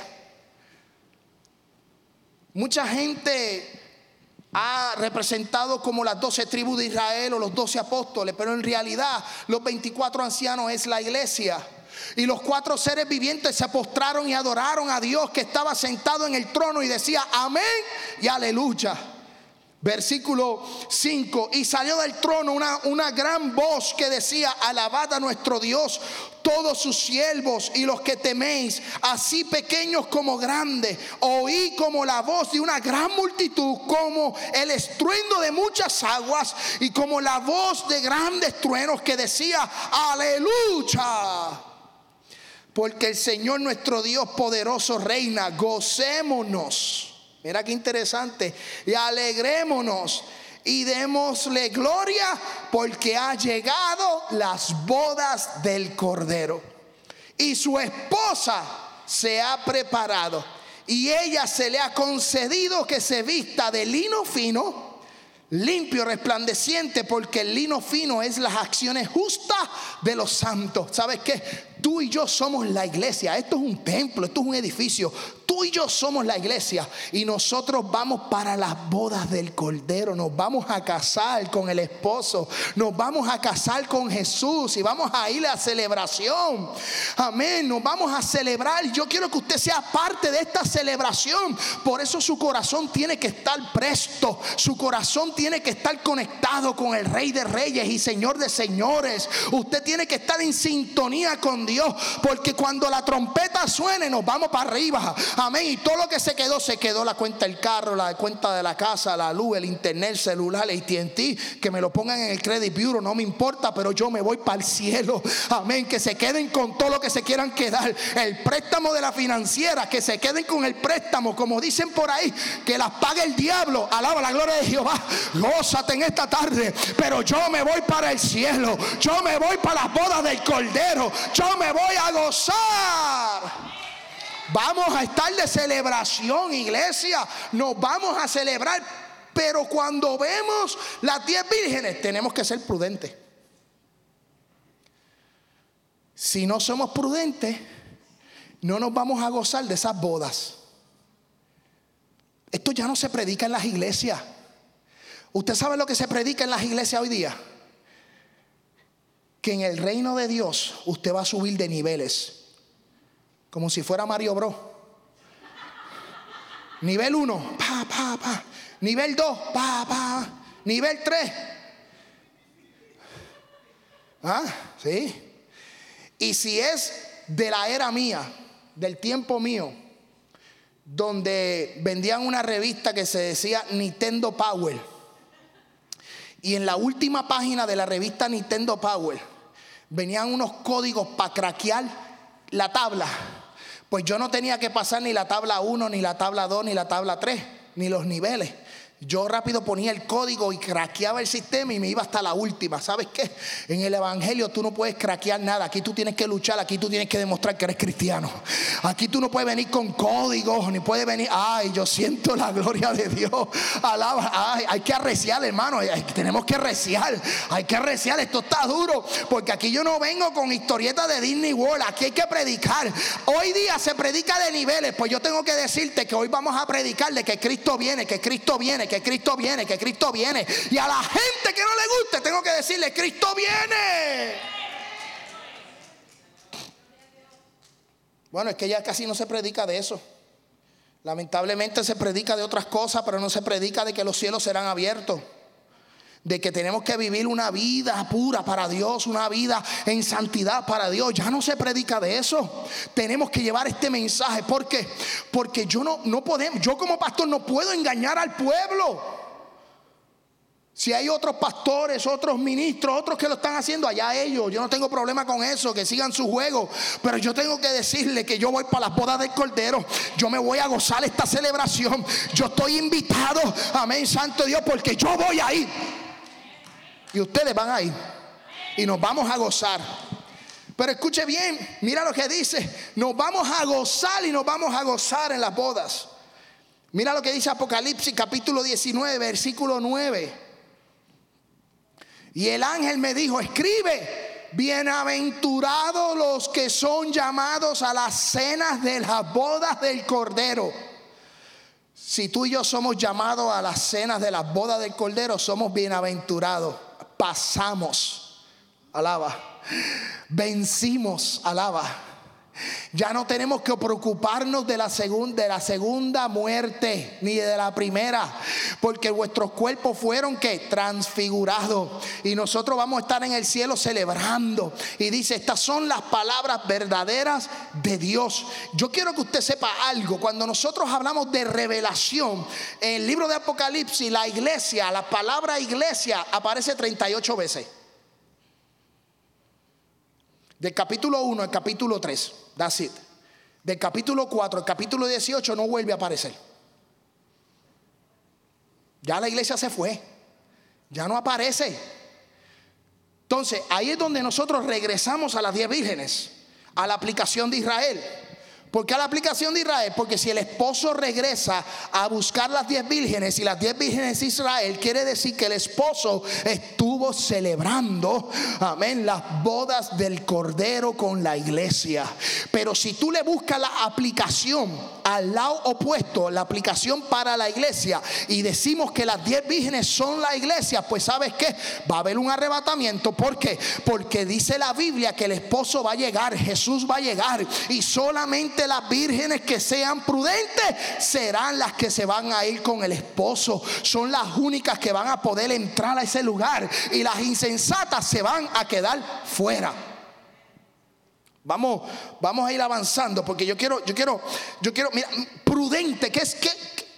Mucha gente ha representado como las 12 tribus de Israel o los 12 apóstoles, pero en realidad los 24 ancianos es la iglesia. Y los cuatro seres vivientes se postraron y adoraron a Dios que estaba sentado en el trono y decía amén y aleluya. Versículo 5, y salió del trono una, una gran voz que decía, alabad a nuestro Dios, todos sus siervos y los que teméis, así pequeños como grandes. Oí como la voz de una gran multitud, como el estruendo de muchas aguas y como la voz de grandes truenos que decía, aleluya porque el Señor nuestro Dios poderoso reina. Gocémonos. Mira qué interesante. Y alegrémonos y démosle gloria porque ha llegado las bodas del Cordero. Y su esposa se ha preparado. Y ella se le ha concedido que se vista de lino fino, limpio, resplandeciente, porque el lino fino es las acciones justas de los santos. ¿Sabes qué? Tú y yo somos la iglesia. Esto es un templo, esto es un edificio. Tú y yo somos la iglesia y nosotros vamos para las bodas del Cordero. Nos vamos a casar con el esposo. Nos vamos a casar con Jesús y vamos a ir a celebración. Amén. Nos vamos a celebrar. Yo quiero que usted sea parte de esta celebración. Por eso su corazón tiene que estar presto. Su corazón tiene que estar conectado con el Rey de Reyes y Señor de Señores. Usted tiene que estar en sintonía con Dios Dios. Porque cuando la trompeta suene, nos vamos para arriba. Amén. Y todo lo que se quedó, se quedó la cuenta del carro, la cuenta de la casa, la luz, el internet, el celular, el ATT. Que me lo pongan en el credit bureau, no me importa, pero yo me voy para el cielo. Amén. Que se queden con todo lo que se quieran quedar. El préstamo de la financiera, que se queden con el préstamo, como dicen por ahí, que las pague el diablo. Alaba la gloria de Jehová. Gózate en esta tarde. Pero yo me voy para el cielo. Yo me voy para las bodas del Cordero. Yo me me voy a gozar. Vamos a estar de celebración, iglesia. Nos vamos a celebrar. Pero cuando vemos las diez vírgenes, tenemos que ser prudentes. Si no somos prudentes, no nos vamos a gozar de esas bodas. Esto ya no se predica en las iglesias. ¿Usted sabe lo que se predica en las iglesias hoy día? Que en el reino de Dios usted va a subir de niveles. Como si fuera Mario Bro. Nivel 1, pa, pa, pa. Nivel 2, pa, pa. Nivel 3. ¿Ah? Sí. Y si es de la era mía, del tiempo mío, donde vendían una revista que se decía Nintendo Power. Y en la última página de la revista Nintendo Power venían unos códigos para craquear la tabla. Pues yo no tenía que pasar ni la tabla 1, ni la tabla 2, ni la tabla 3, ni los niveles. Yo rápido ponía el código y craqueaba el sistema y me iba hasta la última. ¿Sabes qué? En el Evangelio tú no puedes craquear nada. Aquí tú tienes que luchar, aquí tú tienes que demostrar que eres cristiano. Aquí tú no puedes venir con códigos, ni puedes venir, ay, yo siento la gloria de Dios. Alaba, ay, hay que arreciar, hermano. tenemos que arreciar, hay que arreciar. Esto está duro, porque aquí yo no vengo con historietas de Disney World. Aquí hay que predicar. Hoy día se predica de niveles. Pues yo tengo que decirte que hoy vamos a predicar de que Cristo viene, que Cristo viene, Cristo viene, que Cristo viene. Y a la gente que no le guste, tengo que decirle, Cristo viene. Bueno, es que ya casi no se predica de eso. Lamentablemente se predica de otras cosas, pero no se predica de que los cielos serán abiertos de que tenemos que vivir una vida pura para Dios, una vida en santidad para Dios. Ya no se predica de eso. Tenemos que llevar este mensaje. ¿Por qué? Porque yo no, no podemos, yo como pastor no puedo engañar al pueblo. Si hay otros pastores, otros ministros, otros que lo están haciendo, allá ellos. Yo no tengo problema con eso, que sigan su juego. Pero yo tengo que decirle que yo voy para las bodas del Cordero. Yo me voy a gozar esta celebración. Yo estoy invitado, amén, Santo Dios, porque yo voy ahí. Y ustedes van ahí. Y nos vamos a gozar. Pero escuche bien, mira lo que dice. Nos vamos a gozar y nos vamos a gozar en las bodas. Mira lo que dice Apocalipsis capítulo 19, versículo 9. Y el ángel me dijo, escribe, bienaventurados los que son llamados a las cenas de las bodas del Cordero. Si tú y yo somos llamados a las cenas de las bodas del Cordero, somos bienaventurados pasamos. Alaba. Vencimos. Alaba. Ya no tenemos que preocuparnos de la, segunda, de la segunda muerte ni de la primera, porque vuestros cuerpos fueron que transfigurados y nosotros vamos a estar en el cielo celebrando. Y dice, estas son las palabras verdaderas de Dios. Yo quiero que usted sepa algo, cuando nosotros hablamos de revelación, en el libro de Apocalipsis, la iglesia, la palabra iglesia aparece 38 veces. Del capítulo 1 al capítulo 3. That's it. Del capítulo 4 al capítulo 18 no vuelve a aparecer. Ya la iglesia se fue. Ya no aparece. Entonces, ahí es donde nosotros regresamos a las diez vírgenes, a la aplicación de Israel. ¿Por qué a la aplicación de Israel? Porque si el esposo regresa a buscar las diez vírgenes y las diez vírgenes de Israel, quiere decir que el esposo estuvo celebrando, amén, las bodas del Cordero con la iglesia. Pero si tú le buscas la aplicación al lado opuesto, la aplicación para la iglesia, y decimos que las diez vírgenes son la iglesia, pues sabes que va a haber un arrebatamiento. ¿Por qué? Porque dice la Biblia que el esposo va a llegar, Jesús va a llegar, y solamente las vírgenes que sean prudentes serán las que se van a ir con el esposo. Son las únicas que van a poder entrar a ese lugar. Y las insensatas se van a quedar fuera. Vamos, vamos a ir avanzando porque yo quiero, yo quiero, yo quiero, mira, prudente, ¿qué es, qué,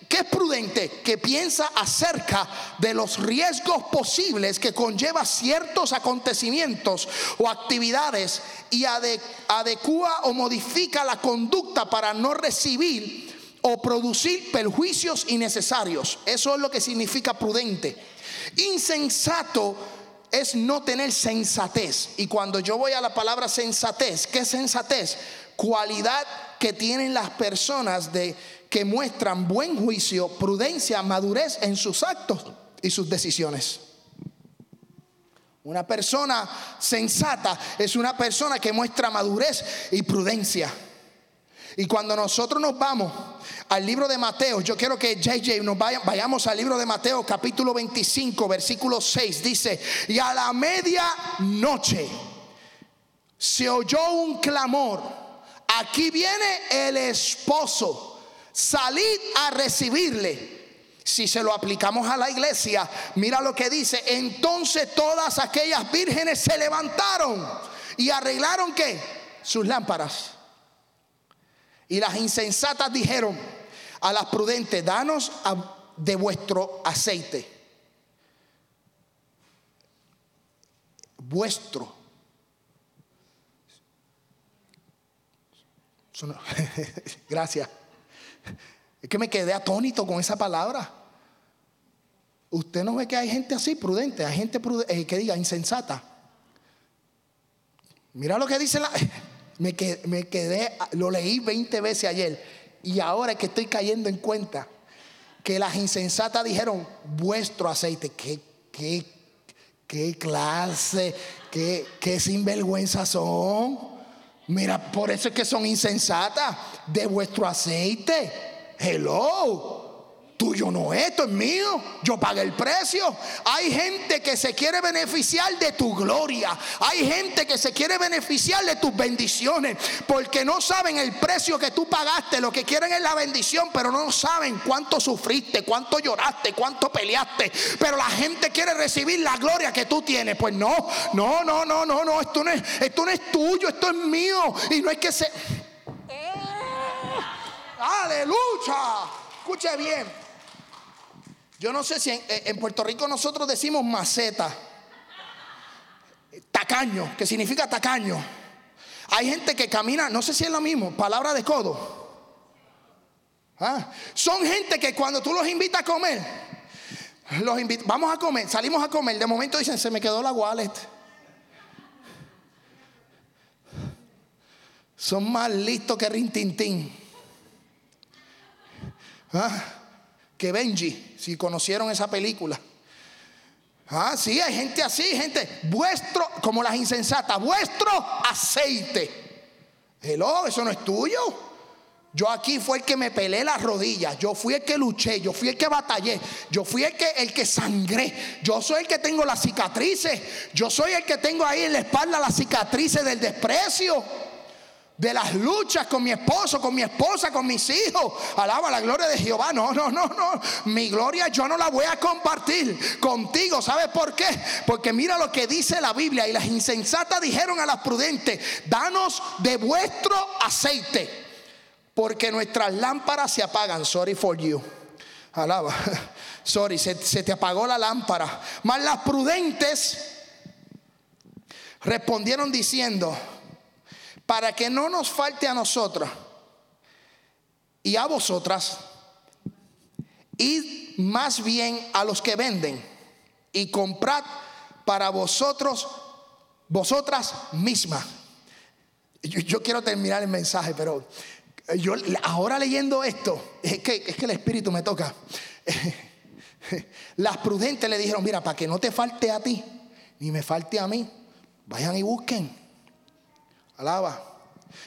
¿Qué es prudente? Que piensa acerca de los riesgos posibles que conlleva ciertos acontecimientos o actividades y adecua o modifica la conducta para no recibir o producir perjuicios innecesarios. Eso es lo que significa prudente. Insensato es no tener sensatez. Y cuando yo voy a la palabra sensatez, ¿qué es sensatez? Cualidad que tienen las personas de que muestran buen juicio, prudencia, madurez en sus actos y sus decisiones. Una persona sensata es una persona que muestra madurez y prudencia. Y cuando nosotros nos vamos al libro de Mateo, yo quiero que JJ nos vaya, vayamos al libro de Mateo capítulo 25, versículo 6, dice, y a la medianoche se oyó un clamor, aquí viene el esposo salid a recibirle. Si se lo aplicamos a la iglesia, mira lo que dice. Entonces todas aquellas vírgenes se levantaron y arreglaron qué? Sus lámparas. Y las insensatas dijeron a las prudentes, danos de vuestro aceite. Vuestro. Gracias. Es que me quedé atónito con esa palabra. Usted no ve que hay gente así, prudente, hay gente eh, que diga insensata. Mira lo que dice la... Me quedé, lo leí 20 veces ayer y ahora es que estoy cayendo en cuenta que las insensatas dijeron, vuestro aceite, qué clase, qué, qué sinvergüenza son. Mira, por eso es que son insensatas de vuestro aceite. Hello. Tuyo no es, esto es mío, yo pagué el precio. Hay gente que se quiere beneficiar de tu gloria, hay gente que se quiere beneficiar de tus bendiciones, porque no saben el precio que tú pagaste, lo que quieren es la bendición, pero no saben cuánto sufriste, cuánto lloraste, cuánto peleaste, pero la gente quiere recibir la gloria que tú tienes. Pues no, no, no, no, no, no, esto no es, esto no es tuyo, esto es mío, y no es que se... Aleluya. Escuche bien. Yo no sé si eh, en, Puerto Rico nosotros decimos maceta, tacaño, que significa tacaño. Hay gente que camina, no sé si es lo mismo, palabra de codo. ¿Ah? Son gente que cuando tú los invitas a comer, los vamos a comer, salimos a comer, de momento dicen, se me quedó la wallet. Son más listos que Rintintín. ¿Ah? que Benji, si conocieron esa película. Ah, sí, hay gente así, gente, vuestro, como las insensatas, vuestro aceite. Hello, eso no es tuyo. Yo aquí fue el que me pelé las rodillas, yo fui el que luché, yo fui el que batallé, yo fui el que, el que sangré, yo soy el que tengo las cicatrices, yo soy el que tengo ahí en la espalda las cicatrices del desprecio de las luchas con mi esposo, con mi esposa, con mis hijos. Alaba la gloria de Jehová. No, no, no, no. Mi gloria yo no la voy a compartir contigo. ¿Sabes por qué? Porque mira lo que dice la Biblia. Y las insensatas dijeron a las prudentes, danos de vuestro aceite. Porque nuestras lámparas se apagan. Sorry for you. Alaba. Sorry, se, te apagó la lámpara. Mas las prudentes respondieron diciendo, para que no nos falte a nosotros y a vosotras, id más bien a los que venden y comprad para vosotros, vosotras mismas. Yo, quiero terminar el mensaje, pero yo ahora leyendo esto, es que, es que el Espíritu me toca. Las prudentes le dijeron, mira, para que no te falte a ti, ni me falte a mí, vayan y busquen Alaba.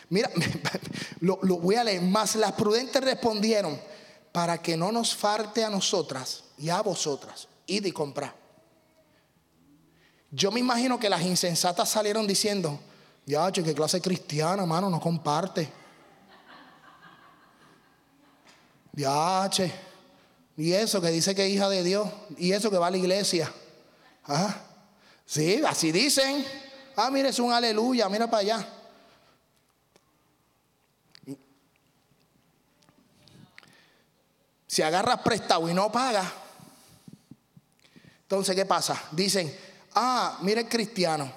Mira, lo, voy a leer. Más las prudentes respondieron, para que no nos falte a nosotras y a vosotras, id y comprar. Yo me imagino que las insensatas salieron diciendo, ya, che, qué clase cristiana, mano, no comparte. Ya, che. Y eso que dice que es hija de Dios. Y eso que va a la iglesia. ¿Ah? Sí, así dicen. Ah, mire, es un aleluya, mira para allá. Si agarras prestado y no pagas, entonces ¿qué pasa? Dicen, ah, mira el cristiano.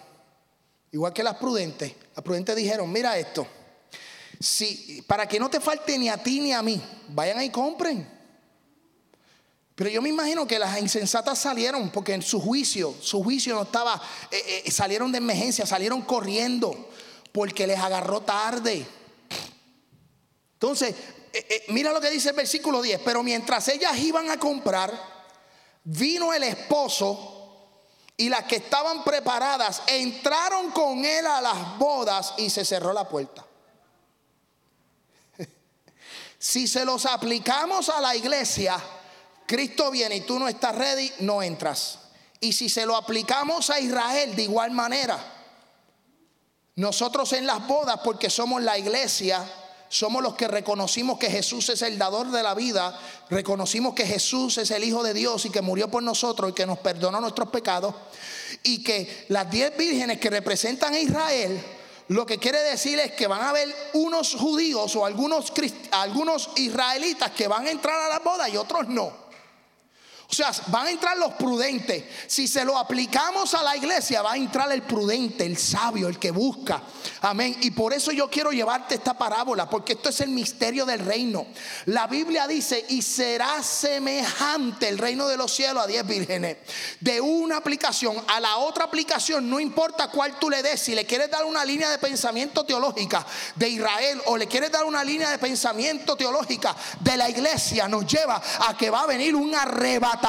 Igual que las prudentes. Las prudentes dijeron, mira esto. Si, para que no te falte ni a ti ni a mí, vayan ahí y compren. Pero yo me imagino que las insensatas salieron porque en su juicio, su juicio no estaba, eh, eh, salieron de emergencia, salieron corriendo porque les agarró tarde. Entonces, eh, eh, mira lo que dice el versículo 10, pero mientras ellas iban a comprar, vino el esposo y las que estaban preparadas entraron con él a las bodas y se cerró la puerta. Si se los aplicamos a la iglesia, Cristo viene y tú no estás ready, no entras. Y si se lo aplicamos a Israel de igual manera, nosotros en las bodas, porque somos la iglesia, somos los que reconocimos que Jesús es el dador de la vida, reconocimos que Jesús es el Hijo de Dios y que murió por nosotros y que nos perdonó nuestros pecados, y que las diez vírgenes que representan a Israel, lo que quiere decir es que van a haber unos judíos o algunos, algunos israelitas que van a entrar a la boda y otros no. O sea, van a entrar los prudentes. Si se lo aplicamos a la iglesia, va a entrar el prudente, el sabio, el que busca. Amén. Y por eso yo quiero llevarte esta parábola, porque esto es el misterio del reino. La Biblia dice, y será semejante el reino de los cielos a diez vírgenes. De una aplicación a la otra aplicación, no importa cuál tú le des, si le quieres dar una línea de pensamiento teológica de Israel o le quieres dar una línea de pensamiento teológica de la iglesia, nos lleva a que va a venir un arrebatamiento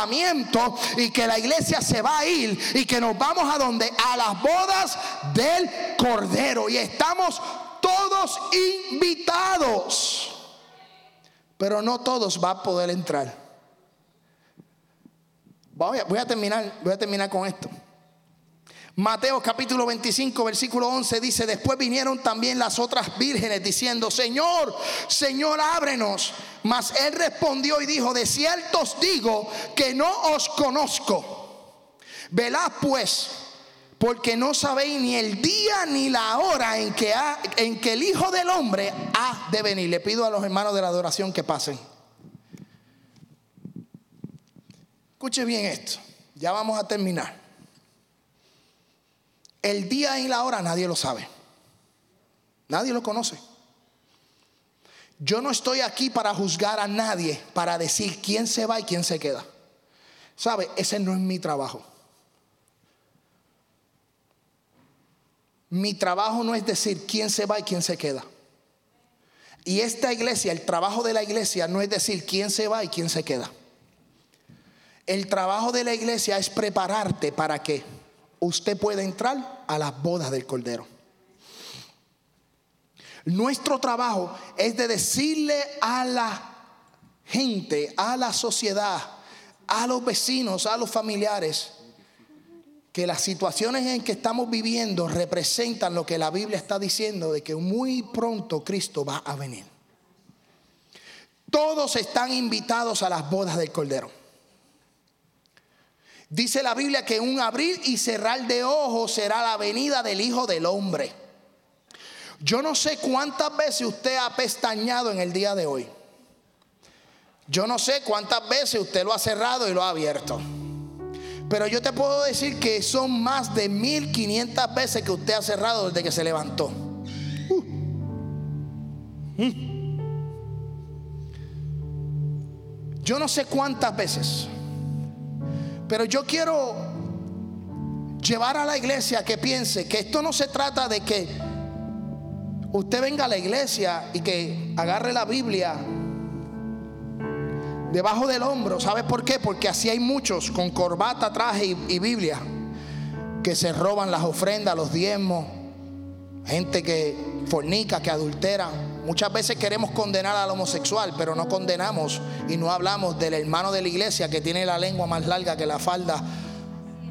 y que la iglesia se va a ir y que nos vamos a donde? A las bodas del Cordero. Y estamos todos invitados. Pero no todos van a poder entrar. Voy a, voy a terminar, voy a terminar con esto. Mateo capítulo 25, versículo 11 dice, después vinieron también las otras vírgenes diciendo, Señor, Señor, ábrenos. Mas él respondió y dijo, de cierto os digo que no os conozco. Velad pues, porque no sabéis ni el día ni la hora en que, en que el Hijo del Hombre ha de venir. Le pido a los hermanos de la adoración que pasen. Escuche bien esto, ya vamos a terminar. El día y la hora nadie lo sabe. Nadie lo conoce. Yo no estoy aquí para juzgar a nadie, para decir quién se va y quién se queda. ¿Sabe? Ese no es mi trabajo. Mi trabajo no es decir quién se va y quién se queda. Y esta iglesia, el trabajo de la iglesia no es decir quién se va y quién se queda. El trabajo de la iglesia es prepararte para qué usted puede entrar a las bodas del Cordero. Nuestro trabajo es de decirle a la gente, a la sociedad, a los vecinos, a los familiares, que las situaciones en que estamos viviendo representan lo que la Biblia está diciendo de que muy pronto Cristo va a venir. Todos están invitados a las bodas del Cordero. Dice la Biblia que un abrir y cerrar de ojos será la venida del Hijo del Hombre. Yo no sé cuántas veces usted ha pestañado en el día de hoy. Yo no sé cuántas veces usted lo ha cerrado y lo ha abierto. Pero yo te puedo decir que son más de 1500 veces que usted ha cerrado desde que se levantó. Uh. Mm. Yo no sé cuántas veces. Pero yo quiero llevar a la iglesia que piense que esto no se trata de que usted venga a la iglesia y que agarre la Biblia debajo del hombro. ¿Sabe por qué? Porque así hay muchos con corbata, traje y, Biblia que se roban las ofrendas, los diezmos, gente que fornica, que adultera. Muchas veces queremos condenar al homosexual, pero no condenamos y no hablamos del hermano de la iglesia que tiene la lengua más larga que la falda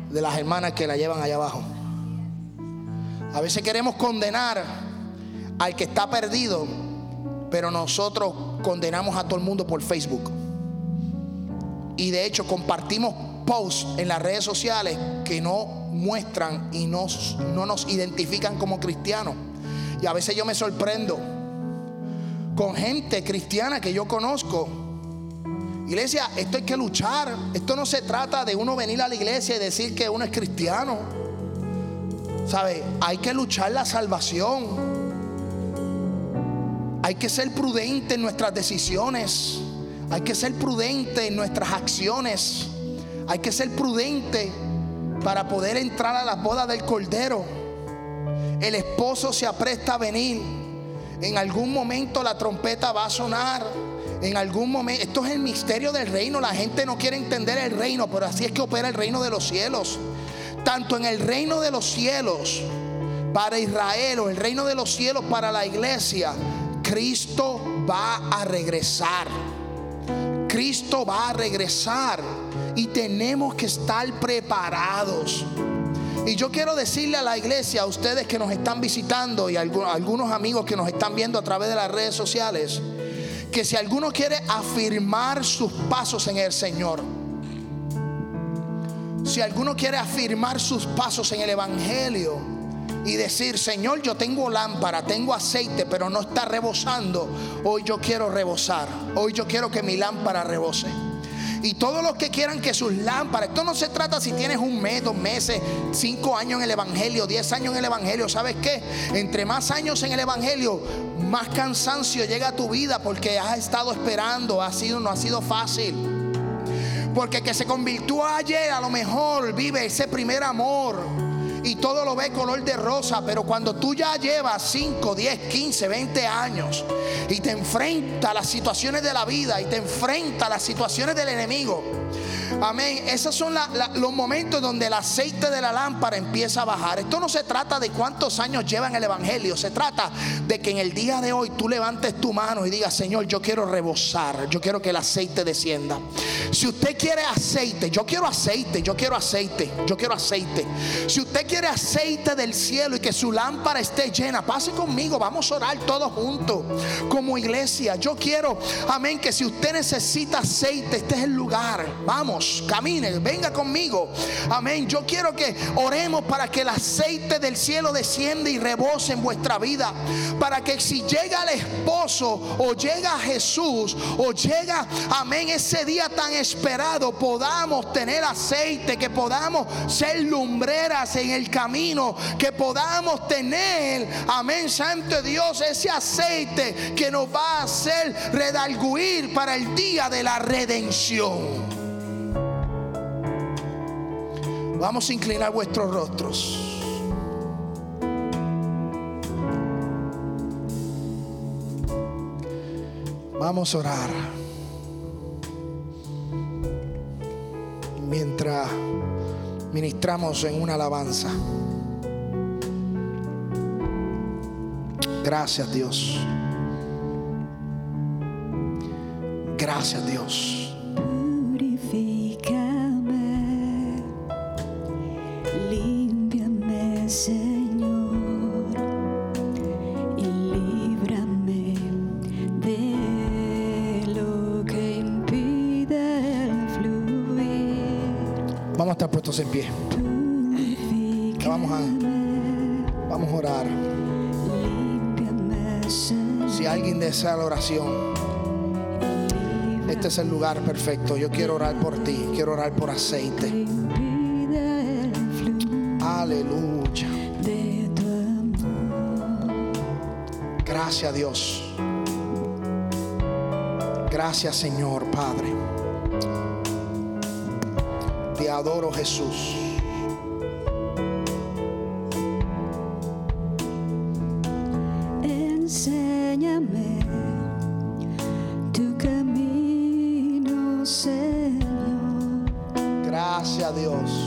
de las hermanas que la llevan allá abajo. A veces queremos condenar al que está perdido, pero nosotros condenamos a todo el mundo por Facebook. Y de hecho compartimos posts en las redes sociales que no muestran y no nos identifican como cristianos. Y a veces yo me sorprendo con gente cristiana que yo conozco. Iglesia, esto hay que luchar. Esto no se trata de uno venir a la iglesia y decir que uno es cristiano. ¿Sabe? Hay que luchar la salvación. Hay que ser prudente en nuestras decisiones. Hay que ser prudente en nuestras acciones. Hay que ser prudente para poder entrar a las bodas del Cordero. El esposo se apresta a venir. En algún momento la trompeta va a sonar. En algún momento, esto es el misterio del reino. La gente no quiere entender el reino, pero así es que opera el reino de los cielos. Tanto en el reino de los cielos para Israel o el reino de los cielos para la iglesia, Cristo va a regresar. Cristo va a regresar y tenemos que estar preparados. Y yo quiero decirle a la iglesia, a ustedes que nos están visitando y a algunos amigos que nos están viendo a través de las redes sociales, que si alguno quiere afirmar sus pasos en el Señor, si alguno quiere afirmar sus pasos en el Evangelio y decir, Señor, yo tengo lámpara, tengo aceite, pero no está rebosando, hoy yo quiero rebosar, hoy yo quiero que mi lámpara rebose. Y todos los que quieran que sus lámparas, esto no se trata si tienes un mes, dos meses, cinco años en el Evangelio, diez años en el Evangelio. ¿Sabes qué? Entre más años en el Evangelio, más cansancio llega a tu vida porque has estado esperando, ha sido, no ha sido fácil. Porque que se convirtió ayer a lo mejor vive ese primer amor y todo lo ve color de rosa, pero cuando tú ya llevas 5, 10, 15, 20 años y te enfrenta a las situaciones de la vida y te enfrenta a las situaciones del enemigo, Amén. Esos son los momentos donde el aceite de la lámpara empieza a bajar. Esto no se trata de cuántos años lleva en el Evangelio. Se trata de que en el día de hoy tú levantes tu mano y digas, Señor, yo quiero rebosar. Yo quiero que el aceite descienda. Si usted quiere aceite, yo quiero aceite, yo quiero aceite, yo quiero aceite. Si usted quiere aceite del cielo y que su lámpara esté llena, pase conmigo. Vamos a orar todos juntos como iglesia. Yo quiero, amén, que si usted necesita aceite, este es el lugar. Vamos camine, venga conmigo. Amén. Yo quiero que oremos para que el aceite del cielo descienda y rebose en vuestra vida. Para que si llega el esposo o llega Jesús o llega, amén, ese día tan esperado, podamos tener aceite, que podamos ser lumbreras en el camino, que podamos tener, amén, Santo Dios, ese aceite que nos va a hacer redalguir para el día de la redención. Vamos a inclinar vuestros rostros. Vamos a orar. Mientras ministramos en una alabanza. Gracias Dios. Gracias Dios. Desea la oración, este es el lugar perfecto. Yo quiero orar por ti, quiero orar por aceite. Aleluya. Gracias Dios. Gracias Señor Padre adoro Jesús. Gracias Dios.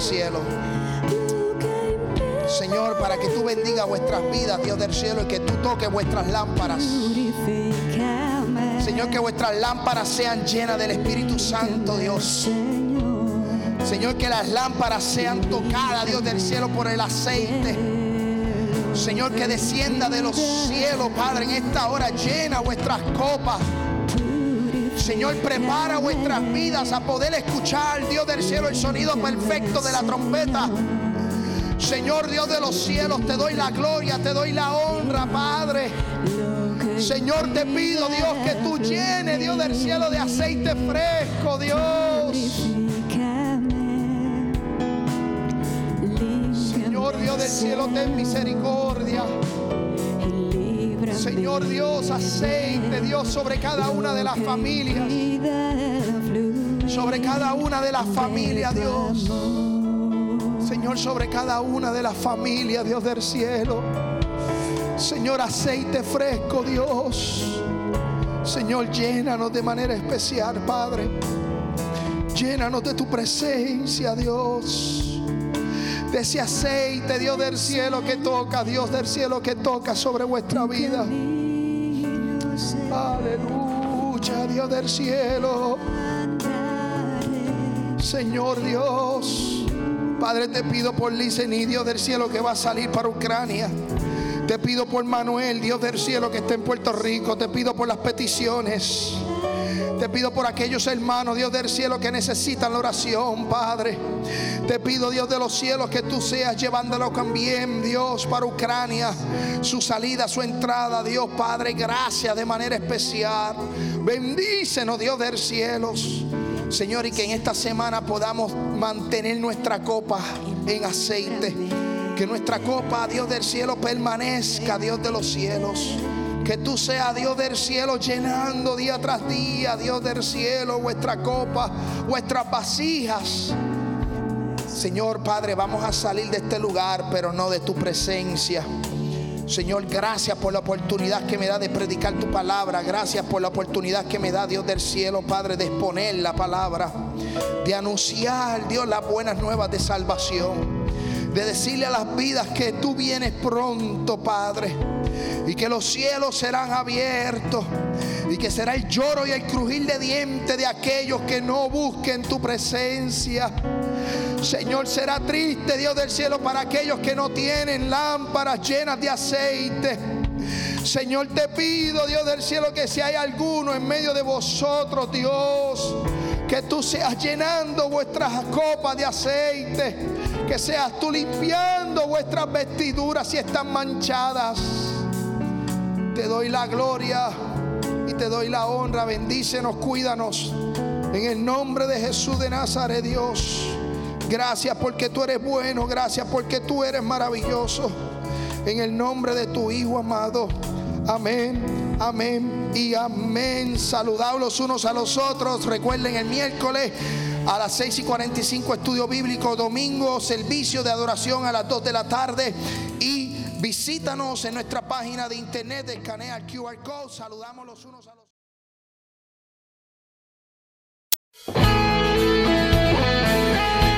Cielo. Señor, para que tú bendiga vuestras vidas, Dios del cielo, y que tú toques vuestras lámparas. Señor, que vuestras lámparas sean llenas del Espíritu Santo, Dios. Señor, que las lámparas sean tocadas, Dios del cielo, por el aceite. Señor, que descienda de los cielos, Padre, en esta hora llena vuestras copas. Señor, prepara vuestras vidas a poder escuchar, Dios del cielo, el sonido perfecto de la trompeta. Señor Dios de los cielos, te doy la gloria, te doy la honra, Padre. Señor, te pido, Dios, que tú llenes, Dios del cielo, de aceite fresco, Dios. Señor Dios del cielo, ten misericordia. Señor Dios, aceite, Dios, sobre cada una de las familias. Sobre cada una de las familias, Dios. Señor, sobre cada una de las familias, Dios del cielo. Señor, aceite fresco, Dios. Señor, llénanos de manera especial, Padre. Llénanos de tu presencia, Dios. de ese aceite, Dios del cielo que toca, Dios del cielo que toca sobre vuestra vida. Aleluya, Dios del cielo. Señor Dios, Padre, te pido por Licení, Dios del cielo, que va a salir para Ucrania. Te pido por Manuel, Dios del cielo, que está en Puerto Rico. Te pido por las peticiones. Te pido por aquellos hermanos, Dios del cielo, que necesitan la oración, Padre. Te pido, Dios de los cielos, que tú seas llevándolo también, Dios, para Ucrania. Su salida, su entrada, Dios Padre, gracias de manera especial. Bendícenos, Dios del cielos. Señor, y que en esta semana podamos mantener nuestra copa en aceite. Que nuestra copa, Dios del cielo, permanezca, Dios de los cielos. Que tú seas Dios del cielo llenando día tras día, Dios del cielo, vuestra copa, vuestras vasijas. Señor Padre, vamos a salir de este lugar, pero no de tu presencia. Señor, gracias por la oportunidad que me da de predicar tu palabra. Gracias por la oportunidad que me da Dios del cielo, Padre, de exponer la palabra, de anunciar, Dios, las buenas nuevas de salvación. De decirle a las vidas que tú vienes pronto, Padre. Y que los cielos serán abiertos. Y que será el lloro y el crujir de dientes de aquellos que no busquen tu presencia. Señor, será triste, Dios del cielo, para aquellos que no tienen lámparas llenas de aceite. Señor, te pido, Dios del cielo, que si hay alguno en medio de vosotros, Dios, que tú seas llenando vuestras copas de aceite, que seas tú limpiando vuestras vestiduras si están manchadas. Te doy la gloria y te doy la honra. Bendícenos, cuídanos. En el nombre de Jesús de Nazaret, Dios. Gracias porque tú eres bueno. Gracias porque tú eres maravilloso. En el nombre de tu Hijo amado. Amén, amén y amén. Saludados los unos a los otros. Recuerden el miércoles a las 6 y 45 estudio bíblico. Domingo servicio de adoración a las 2 de la tarde. Y visítanos en nuestra página de internet. Escanea el QR code. Saludamos los unos a los otros.